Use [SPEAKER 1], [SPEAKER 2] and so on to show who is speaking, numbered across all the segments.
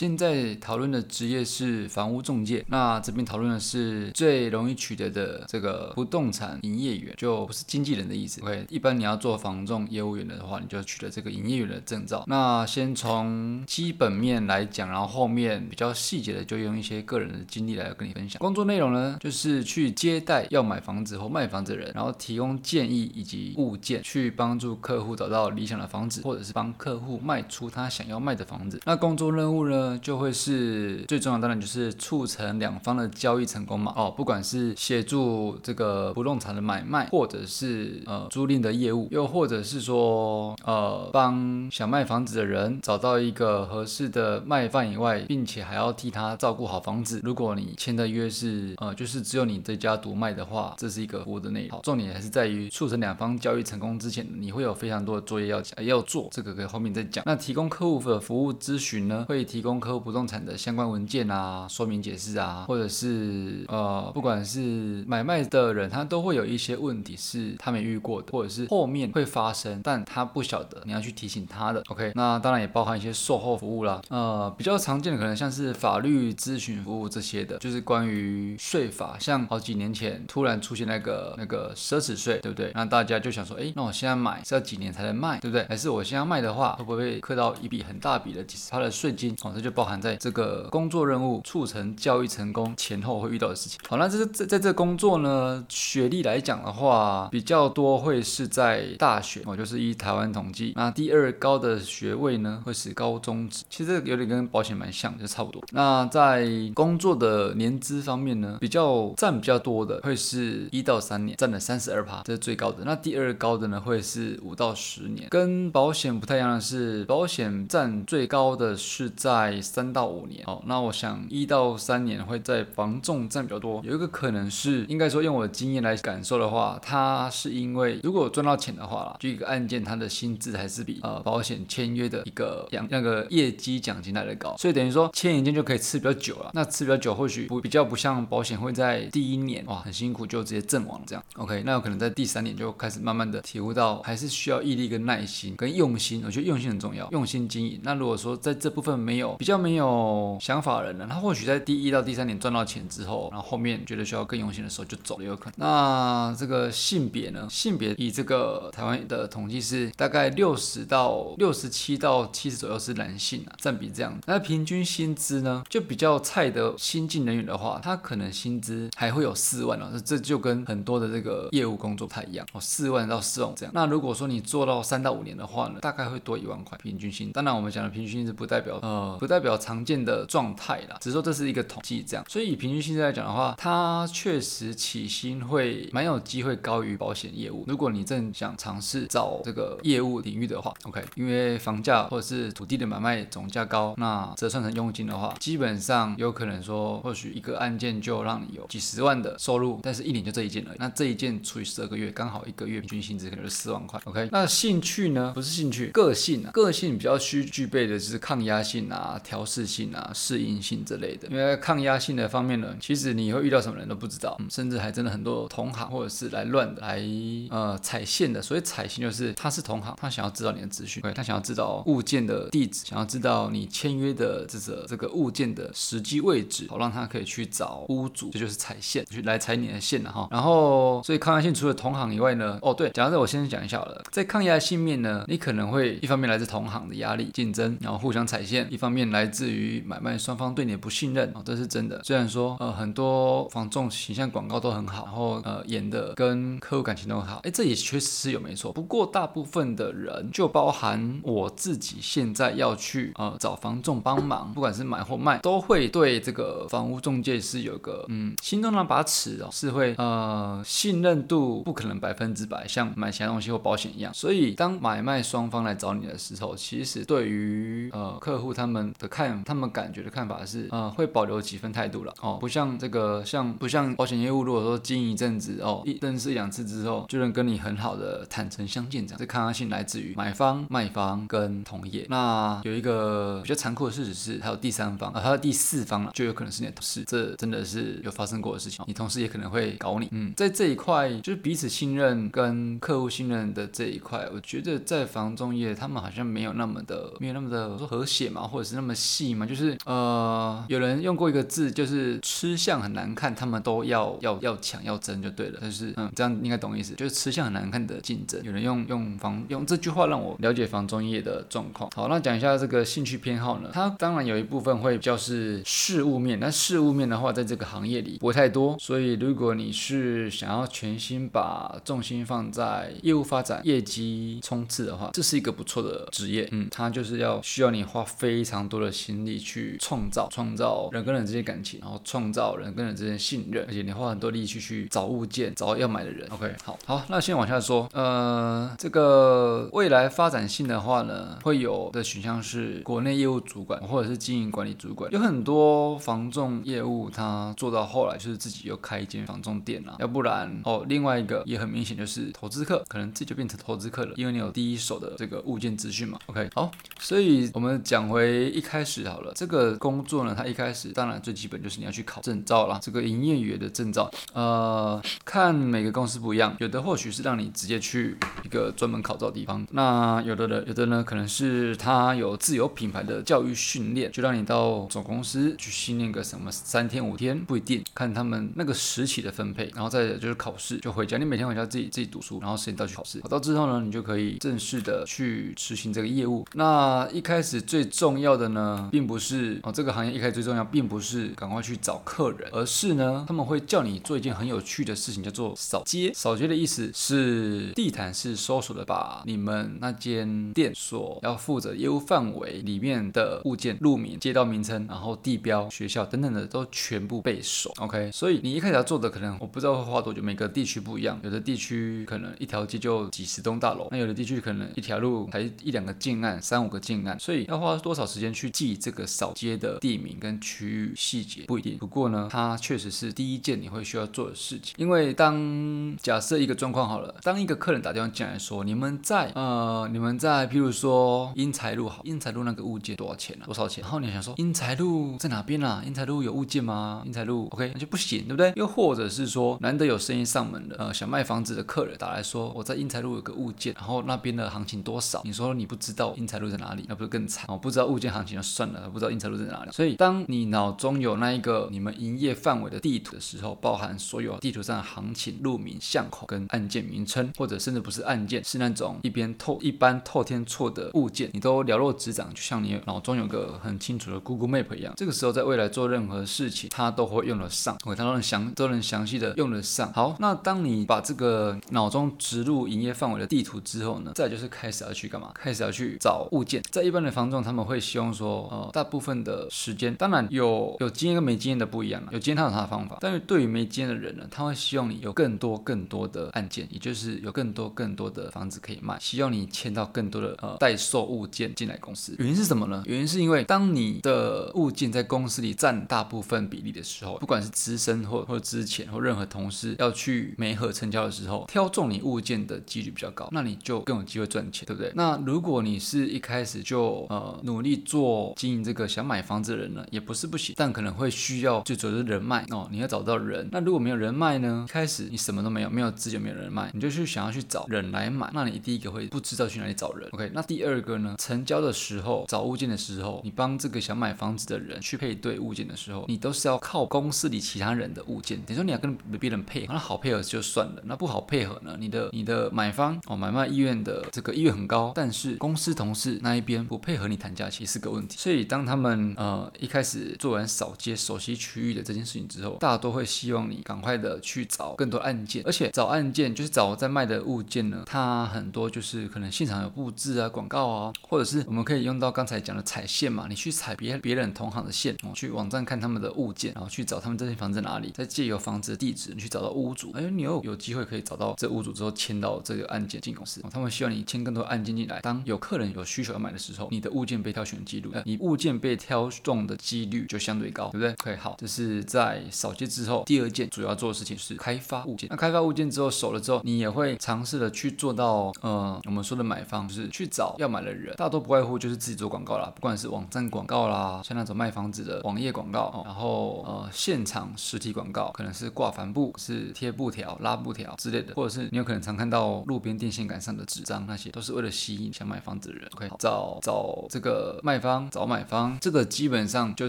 [SPEAKER 1] 现在讨论的职业是房屋中介，那这边讨论的是最容易取得的这个不动产营业员，就不是经纪人的意思。OK，一般你要做房仲业务员的话，你就取得这个营业员的证照。那先从基本面来讲，然后后面比较细节的就用一些个人的经历来跟你分享。工作内容呢，就是去接待要买房子或卖房子的人，然后提供建议以及物件，去帮助客户找到理想的房子，或者是帮客户卖出他想要卖的房子。那工作任务呢，就会是最重要，当然就是促成两方的交易成功嘛。哦，不管是协助这个不动产的买卖，或者是呃租赁的业务，又或者是说呃帮想卖房子的人找到一个合适的卖方以外，并且还要替他照顾好房子。如果你签的约是呃就是只有你这家独卖的话，这是一个服务的内容。重点还是在于促成两方交易成功之前，你会有非常多的作业要要做，这个可以后面再讲。那提供客户的服务咨询呢，会提供客户不动产的相关文件啊、说明解释啊，或者是呃不管是买卖的人，他都会有一些问题是他没遇过的，或者是后面会发生，但他不晓得，你要去提醒他的。OK，那当然也包含一些售后服务啦，呃比较常见的可能像是法律咨询服务这些的，就是关于税法，像好几年前突然出现那个那个奢侈税，对不对？那大家就想说，哎，那我现在买是要几年才能卖，对不对？还是我现在卖的话，会不会刻到一笔很大笔的几十趴的税金？哦，就包含在这个工作任务促成教育成功前后会遇到的事情。好，那这是在在这工作呢，学历来讲的话，比较多会是在大学，哦，就是依台湾统计，那第二高的学位呢，会是高中职。其实这个有点跟保险蛮像，就差不多。那在工作的年资方面呢，比较占比较多的会是一到三年，占了三十二趴，这是最高的。那第二高的呢，会是五到十年。跟保险不太一样的是，保险占最高的是在三到五年。哦，那我想一到三年会在房仲占比较多。有一个可能是，应该说用我的经验来感受的话，它是因为如果赚到钱的话啦，就一个案件它的薪资还是比呃保险签约的一个奖那个业绩奖金来的高，所以等于说签一件就可以吃比较久了。那吃比较久，或许不比较不像保险会在第一年哇很辛苦就直接阵亡这样。OK，那有可能在第三年就开始慢慢的体悟到，还是需要毅力跟耐心跟用心。我觉得用心很重要，用心经营。那如果说在这部分没有比较没有想法的人呢，他或许在第一到第三年赚到钱之后，然后后面觉得需要更用心的时候就走了，有可能。那这个性别呢？性别以这个台湾的统计是大概 六十到六十七到七十左右是男性啊，占比这样。那平均薪资呢，就比较菜的新进人员的话，他可能薪资还会有四万哦，这就跟很多的这个业务工作不太一样哦，四万到四万这样。那如果说你做到三到五年的话呢，大概会多一万块平均薪。当然我们讲的平均薪资不代表呃不代表常见的状态啦，只是说这是一个统计这样。所以以平均薪资来讲的话，它确实起薪会蛮有机会高于保险业务。如果你正想尝试找这个业务领域的话，OK，因为房价或者是土地的买卖总价高，那折算成佣金的话，基本上有可能说或许一个案件就让你有几十万的收入，但是一年就这一件而已。那这一件除以十二个月，刚好一个月平均薪资可能是四万块。OK，那兴趣呢？不是兴趣，个性啊，个性比较需具备的就是抗压性啊、调试性啊、适应性之类的。因为抗压性的方面呢，其实你会遇到什么人都不知道，甚至还真的很多同行或者是来乱、来呃踩线的。所以踩线就是他是同行，他想要知道你的资讯，对，他想要知道物件的地址，想要知道你签约的这个这个物件的实际位置，好让他可以去找屋主，这就是踩线，去来踩你的线了哈。然后，所以抗压性除了同行以外呢，哦对，讲到这我先讲一下好了，在抗压性面呢，你可能会一方面来自同行的压力竞争，然后互相踩线；一方面来自于买卖双方对你的不信任，哦，这是真的。虽然说呃很多房仲形象广告都很好，然后呃演的跟客户感情都很好，哎，这也确实是有没错。不过大部分的人，就包含我自己，现在要去呃找房仲帮忙，不管是买或卖，都会对这个房屋中介是有个嗯心中那把尺哦，是会呃信任度不可能百分之百像买其他东西或保险一样。所以当买卖双方来找你的时候，其实对于呃客户他们的看，他们感觉的看法是呃会保留几分态度了哦，不像这个像不像保险业务，如果说经营一阵子哦，一认识两次之后就能跟你很好的坦诚相见这样，这抗压性来自于买方、卖方跟同业。那有一个比较残酷的事实是，还有第三方啊，还有第四方了，就有可能是你的同事，这真的是有发生过的事情。你同事也可能会搞你，嗯，在这一块就是彼此信任跟客户信任的这一块，我觉得在房中业他们好像没有那么的没有那么的说和谐嘛，或者是那么么细吗？就是呃，有人用过一个字，就是吃相很难看，他们都要要要抢要争就对了。但是嗯，这样应该懂意思，就是吃相很难看的竞争。有人用用房用这句话让我了解房中业的状况。好，那讲一下这个兴趣偏好呢，它当然有一部分会比较是事物面，那事物面的话，在这个行业里不会太多。所以如果你是想要全心把重心放在业务发展、业绩冲刺的话，这是一个不错的职业。嗯，它就是要需要你花非常多的心力去创造、创造人跟人之间感情，然后创造人跟人之间信任，而且你花很多力气去找物件、找要买的人。OK，好，好，那先往下说。呃，这个未来发展性的话呢，会有的选项是国内业务主管或者是经营管理主管。有很多房仲业务，他做到后来就是自己又开一间房仲店啊，要不然哦，另外一个也很明显就是投资客，可能自己就变成投资客了，因为你有第一手的这个物件资讯嘛。OK，好，所以我们讲回一开始好了，这个工作呢，它一开始当然最基本就是你要去考证照啦，这个营业员的证照，呃，看每个公司不一样，有的或许是让你直接去一个专门考照的地方，那有的人有的呢，可能是他有自有品牌的教育训练，就让你到总公司去训练个什么三天五天，不一定，看他们那个时期的分配，然后再就是考试就回家，你每天回家自己自己读书，然后时间到去考试，考到之后呢，你就可以正式的去执行这个业务。那一开始最重要的呢，并不是哦这个行业一开始最重要，并不是赶快去找客人，而是呢他们会叫你做一件很有趣的事情，叫做扫街。扫街的意思是地毯式搜索的，把你们那间店所要负责业务范围里面的物件、路名、街道名称，然后地标、学校等等的都全部背熟。OK，所以你一开始要做的可能我不知道会花多久，每个地区不一样，有的地区可能一条街就几十栋大楼，那有的地区可能一条路才一两个近岸、三五个近岸，所以要花多少时间去去记这个扫街的地名跟区域细节不一定。不过呢，它确实是第一件你会需要做的事情，因为当假设一个状况好了，当一个客人打电话进来说，你们在呃你们在譬如说英才路好，英才路那个物件多少钱啊？多少钱？然后你想说英才路在哪边啊？英才路有物件吗？英才路 OK 那就不行，对不对？又或者是说难得有生意上门的，呃想卖房子的客人打来说，我在英才路有个物件，然后那边的行情多少？你说你不知道英才路在哪里，那不是更惨？哦，不知道物件行情就算了，不知道英才路在哪里。所以当你脑中有那一个你们营业范围的地图的时候，包含所有地图上行情、路名、巷口跟案件名称，或者甚至不是案件，是那种一边透一般透天错的物件，你都了若指掌，就像你脑中有个很清楚的 Google Map 一样。这个时候在未来做任何事情，它都会用得上，OK，它都能详都能详细的用得上。好，那当你把这个脑中植入营业范围的地图之后呢，再就是开始要去干嘛？开始要去找物件。在一般的房仲，他们会希望说，呃，大部分的时间，当然有有经验跟没经验的不一样了，有经验他有他的方法，但是对于没经验的人呢，他会希望你有更多更多的案件，也就是有更多更多的房子可以卖，希望你签到更多的呃代售物件进来公司。原因是什么呢？原因是因为当你的物件在公司里占大部分比例的时候，不管是资深或或之前或任何同事要去媒合成交的时候，挑中你物件的几率比较高，那你就更有机会赚钱，对不对？那如果你是一开始就呃努力做经营这个想买房子的人呢，也不是不行，但可能会需要最主要人脉哦，你要找到人。那如果没有人脉呢？开始你什么都没有，没有资源，没有人脉，你就去想要去找人来买，那你第一个会不知道去哪里找人。OK，那第二个呢？成交的时候找物件的时候，你帮这个想买房子的人去配对物件的时候，你都是要靠公司里其他人的物件，等于说你要跟别人配合，那好配合就算了，那不好配合呢？你的你的买方哦买卖意愿的这个意愿很高，但是公司同事那一边不配合你谈价，其实是个问题。所以当他们呃一开始做完扫街、熟悉区域的这件事情之后，大家都会希望你赶快的去找更多案件，而且找案件就是找在卖的物件呢，它很多就是可能现场有布置啊、广告啊，或者是我们可以用到刚才讲的踩线嘛，你去踩别别人同行的线，哦，去网站看他们的物件，然后去找他们这间房子在哪里，再借由房子的地址，你去找到屋主，哎，你又有机会可以找到这屋主之后签到这个案件进公司，他们希望你签更多案件进来，当有客人有需求要买的时候，你的物件被挑选记录，呃，你物件被挑中的几率就相对高，对不对？OK，好，这是在扫街之后第二件主要做的事情是开发物件。那开发物件之后熟了之后，你也会尝试的去做到，呃，我们说的买方就是去找要买的人，大多不外乎就是自己做广告啦，不管是网站广告啦，像那种卖房子的网页广告，然后呃现场实体广告，可能是挂帆布、是贴布条、拉布条之类的，或者是你有可能常看到路边电线杆上的纸张，那些都是为了吸引想买房子的人。OK，找找这个卖方。方、找买方，这个基本上就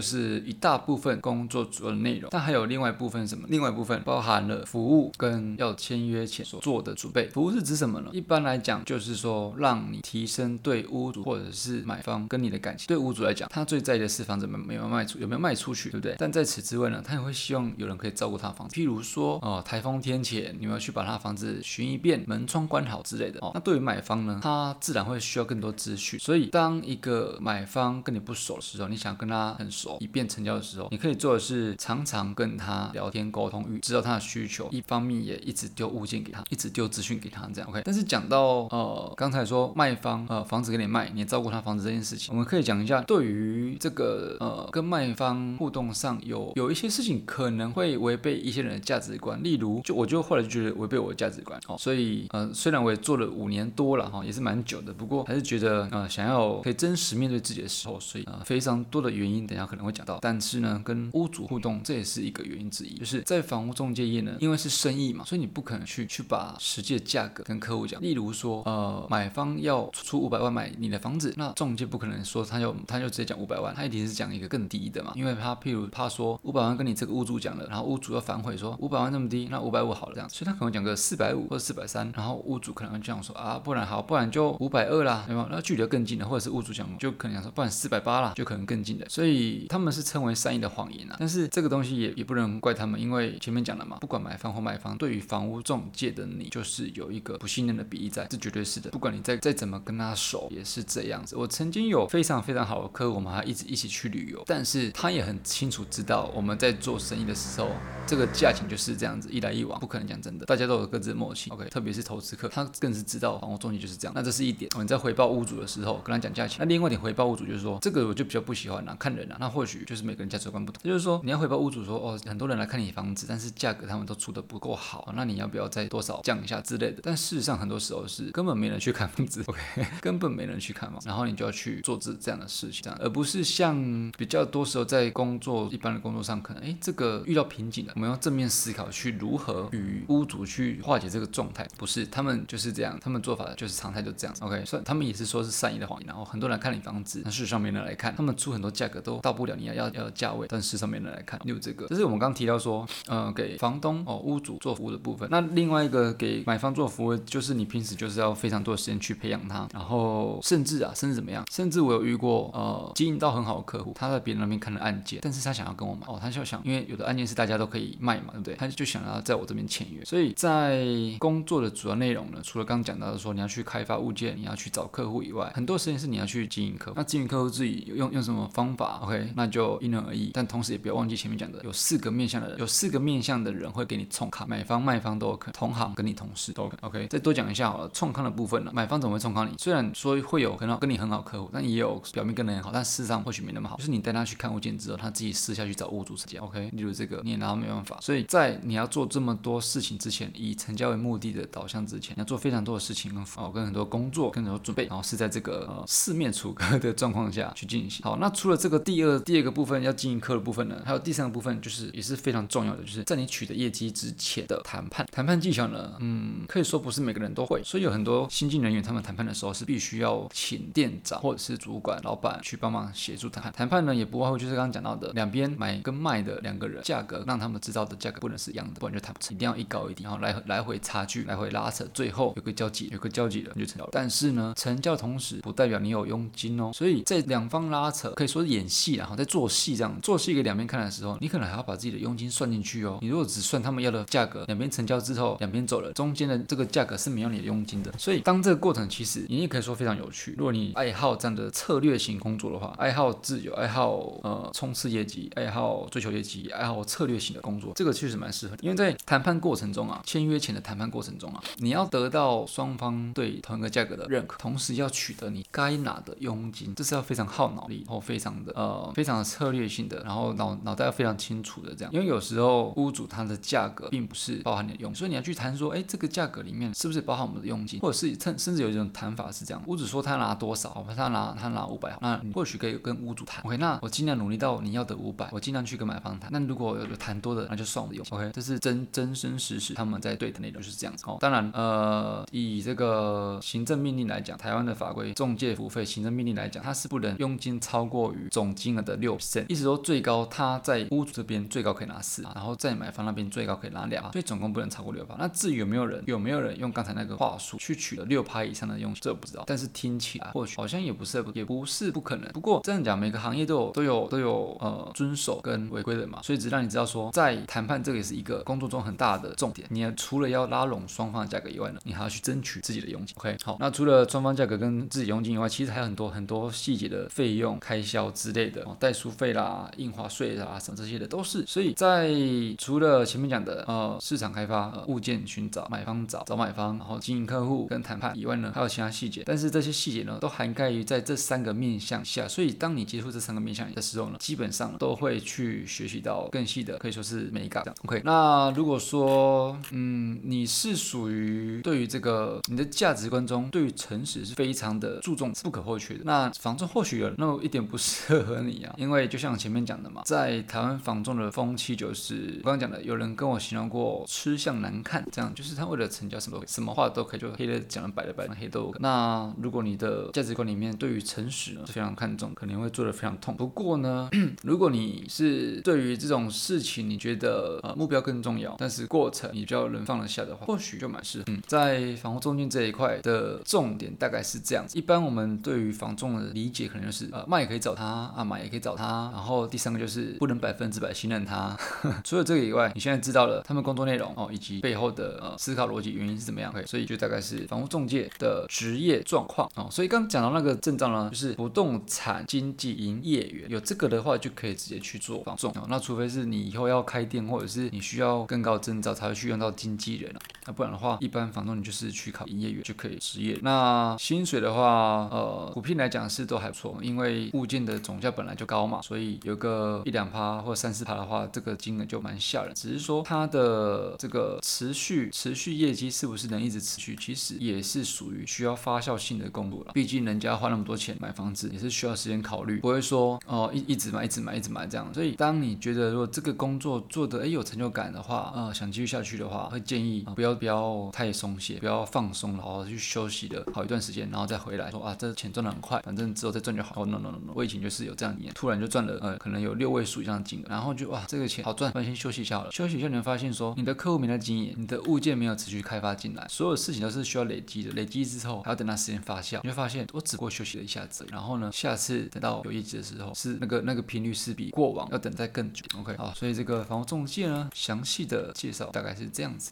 [SPEAKER 1] 是一大部分工作主要的内容。但还有另外一部分什么？另外一部分包含了服务跟要签约前所做的准备。服务是指什么呢？一般来讲，就是说让你提升对屋主或者是买方跟你的感情。对屋主来讲，他最在意的是房子没没有卖出，有没有卖出去，对不对？但在此之外呢，他也会希望有人可以照顾他房子。譬如说，哦，台风天前，你们要去把他房子巡一遍，门窗关好之类的。哦，那对于买方呢，他自然会需要更多资讯。所以，当一个买方跟你不熟的时候，你想跟他很熟，以便成交的时候，你可以做的是常常跟他聊天沟通，知道他的需求。一方面也一直丢物件给他，一直丢资讯给他，这样 OK。但是讲到呃，刚才说卖方呃房子给你卖，你照顾他房子这件事情，我们可以讲一下，对于这个呃跟卖方互动上有有一些事情可能会违背一些人的价值观，例如就我就后来就觉得违背我的价值观，哦，所以呃虽然我也做了五年多了哈，也是蛮久的，不过还是觉得呃想要可以真实面对自己的事候，所以呃非常多的原因，等下可能会讲到，但是呢跟屋主互动这也是一个原因之一，就是在房屋中介业呢，因为是生意嘛，所以你不可能去去把实际的价格跟客户讲，例如说呃买方要出五百万买你的房子，那中介不可能说他就他就直接讲五百万，他一定是讲一个更低的嘛，因为他譬如怕说五百万跟你这个屋主讲了，然后屋主要反悔说五百万那么低，那五百五好了这样，所以他可能讲个四百五或者四百三，然后屋主可能会这样说啊，不然好，不然就五百二啦，对吗？那距离更近的，或者是屋主讲就可能讲说，不然四百八啦，就可能更近的，所以他们是称为善意的谎言啊。但是这个东西也也不能怪他们，因为前面讲了嘛，不管买方或卖方，对于房屋中介的你就是有一个不信任的比例在，这绝对是的。不管你再再怎么跟他熟，也是这样子。我曾经有非常非常好的客户，我们还一直一起去旅游，但是他也很清楚知道我们在做生意的时候，这个价钱就是这样子，一来一往，不可能讲真的，大家都有各自的默契。OK，特别是投资客，他更是知道房屋中介就是这样。那这是一点。你在回报屋主的时候跟他讲价钱，那另外一点回报屋主就是说，这个我就比较不喜欢啦，看人啦。那或许就是每个人价值观不同，就是说你要回报屋主说，哦，很多人来看你房子，但是价格他们都出的不够好，那你要不要再多少降一下之类的？但事实上很多时候是根本没人去看房子，OK，根本没人去看嘛。然后你就要去做这这样的事情，这样，而不是像比较多时候在工作一般的工作上，可能哎这个遇到瓶颈了，我们要正面思考去如何与屋主去化解这个状态，不是他们就是这样，他们做法就是常态就这样，OK，所以他们也是说是善意的谎言，然后很多人看你房子，但事实上没人来看，他们出很多价格都到不了你要要要的价位，但事上没人来看，例如这个，这是我们刚提到说，呃，给房东哦屋主做服务的部分，那另外一个给买方做服务，就是你平时就是要非常多的时间去培养他，然后甚至啊，甚至怎么样，甚至我有遇过呃经营到很好的客户，他在别人那边看了案件，但是他想要跟我买哦，他就想，因为有的案件是大家都可以卖嘛，对不对？他就想要在我这边签约，所以在工作的主要内容呢，除了刚讲到的说你要去开发物件，你要去找客户以外，很多时间是你要去经营客户。那经营客户户自己用用什么方法？OK，那就因人而异。但同时也不要忘记前面讲的，有四个面向的人，有四个面向的人会给你冲卡，买方卖方都有可，同行跟你同事都 OK。再多讲一下好了，冲康的部分呢，买方怎么会冲康你？虽然说会有很好跟你很好客户，但也有表面跟你很好，但事实上或许没那么好。就是你带他去看物件之后，他自己私下去找屋主成交，OK。例如这个你也拿他没办法。所以在你要做这么多事情之前，以成交为目的的导向之前，要做非常多的事情跟哦跟很多工作跟很多准备，然后是在这个四面楚歌的状况下去进行。好，那除了这个第二第二个部分要经营课的部分呢，还有第三个部分就是也是非常重要的，就是在你取得业绩之前的谈判。谈判技巧呢，嗯，可以说不是每个人都会，所以有很多新进人员他们谈判的时候是必须要请店长或者是主管、老板去帮忙协助谈判。谈判呢也不外乎就是刚刚讲到的，两边买跟卖的两个人价格让他们知道的价格不能是一样的，不然就谈不成，一定要一高一低，然后来来回差距来回拉扯，最后有个交集，有个交集了你就成交了。但是呢，成交的同时不代表你有佣金哦，所以在两方拉扯可以说是演戏然后在做戏这样做戏给两边看的时候，你可能还要把自己的佣金算进去哦。你如果只算他们要的价格，两边成交之后两边走了，中间的这个价格是没有你的佣金的。所以当这个过程其实你也可以说非常有趣。如果你爱好这样的策略型工作的话，爱好自由，爱好呃冲刺业绩，爱好追求业绩，爱好策略型的工作，这个确实蛮适合的。因为在谈判过程中啊，签约前的谈判过程中啊，你要得到双方对同一个价格的认可，同时要取得你该拿的佣金，这是要非常耗脑力，然后非常的呃非常的策略性的，然后脑脑袋要非常清楚的这样。因为有时候屋主他的价格并不是包含你的佣，所以你要去谈说，哎，这个价格里面是不是包含我们的佣金，或者是甚甚至有一种谈法是这样，屋主说他拿多少，他拿他拿五百，那你或许可以跟屋主谈，OK，那我尽量努力到你要的五百，我尽量去跟买方谈。那如果有谈多的，那就算我的佣，OK，这是真真真实实他们在对的内容就是这样子哦。当然，呃，以这个行政命令来讲，台湾的法规中介服务费行政命令来讲，它是不能佣金超过于总金额的六成意思说最高他在屋主这边最高可以拿四，然后在买方那边最高可以拿两，所以总共不能超过六趴。那至于有没有人有没有人用刚才那个话术去取了六趴以上的佣金，这不知道，但是听起来或许好像也不是也不是不可能。不过这样讲，每个行业都有都有都有呃遵守跟违规的嘛，所以只让你知道说，在谈判这个也是一个工作中很大的重点。你除了要拉拢双方的价格以外呢，你还要去争取自己的佣金。OK，好，那除了双方价格跟自己佣金以外，其实还有很多很多细节的费用开销之类的，哦，代书费啦、印花税啦什么这些的都是。所以在除了前面讲的呃市场开发、呃物件寻找、买方找找买方，然后经营客户跟谈判以外呢，还有其他细节。但是这些细节呢，都涵盖于在这三个面向下。所以当你接触这三个面向的时候呢，基本上都会去学习到更细的，可以说是美感。OK，那如果说嗯你是属于对于这个你的价值观中对于诚实是非常的注重、不可或缺的，那房仲或许有那么一点不适合你啊。因为就像前面讲的嘛，在台湾房仲的风气就是我刚刚讲的，有人跟我形容过吃相难看，这样就是他为了成交什么什么话都可以，就黑的讲了白的白的黑都。那如果你的价值观里面对于诚实呢是非常看重，可能会做的非常痛。不过呢，如果你是对于这种事情你觉得呃目标更重要，但是过程你比较能放得下的话，或许就蛮适合。嗯，在房屋中介这一块的重点大概是这样子。一般我们对于房仲的理解可能就是呃卖也可以找他，啊买也可以找他，然后第三个就是不能百分之百信任他。除了这个以外，你现在知道了他们工作内容哦，以及背后的呃思考逻辑原因是怎么样，所以就大概是房屋中介的职业状况哦。所以刚讲到那个证照呢，就是不动产经纪营业员，有这个的话就可以直接去做房仲哦。那除非是你以后要开店，或者是你需要更高证照才会去用到经纪人啊，那不然的话，一般房仲你就是去考营业员就可以执业。那薪水的话，呃，普遍来讲是都还错，因为物件的总价本来就高嘛，所以有个一两趴或三四趴的话，这个金额就蛮吓人。只是说它的这个持续持续业绩是不是能一直持续，其实也是属于需要发酵性的工作了。毕竟人家花那么多钱买房子，也是需要时间考虑，不会说哦一一直买一直买一直买这样。所以当你觉得如果这个工作做的哎有成就感的话，呃想继续下去的话，会建议不要不要太松懈，不要放松了，好好去休息的好一段时间，然后再回来说啊这钱赚的很快，反正之后再赚就好。哦 no no no no，我以前就是有这样一年，突然就赚了呃可能有六位数以上的金额，然后就哇这个钱好赚，那先休息一下了。休息一下你会发现说你的客户没在经营，你的物件没有持续开发进来，所有事情都是需要累积的，累积之后还要等它时间发酵，你会发现我只不过休息了一下子，然后呢下次等到有业绩的时候，是那个那个频率是比过往要等待更久。OK 好，所以这个房屋中介呢详细的介绍大概是这样子。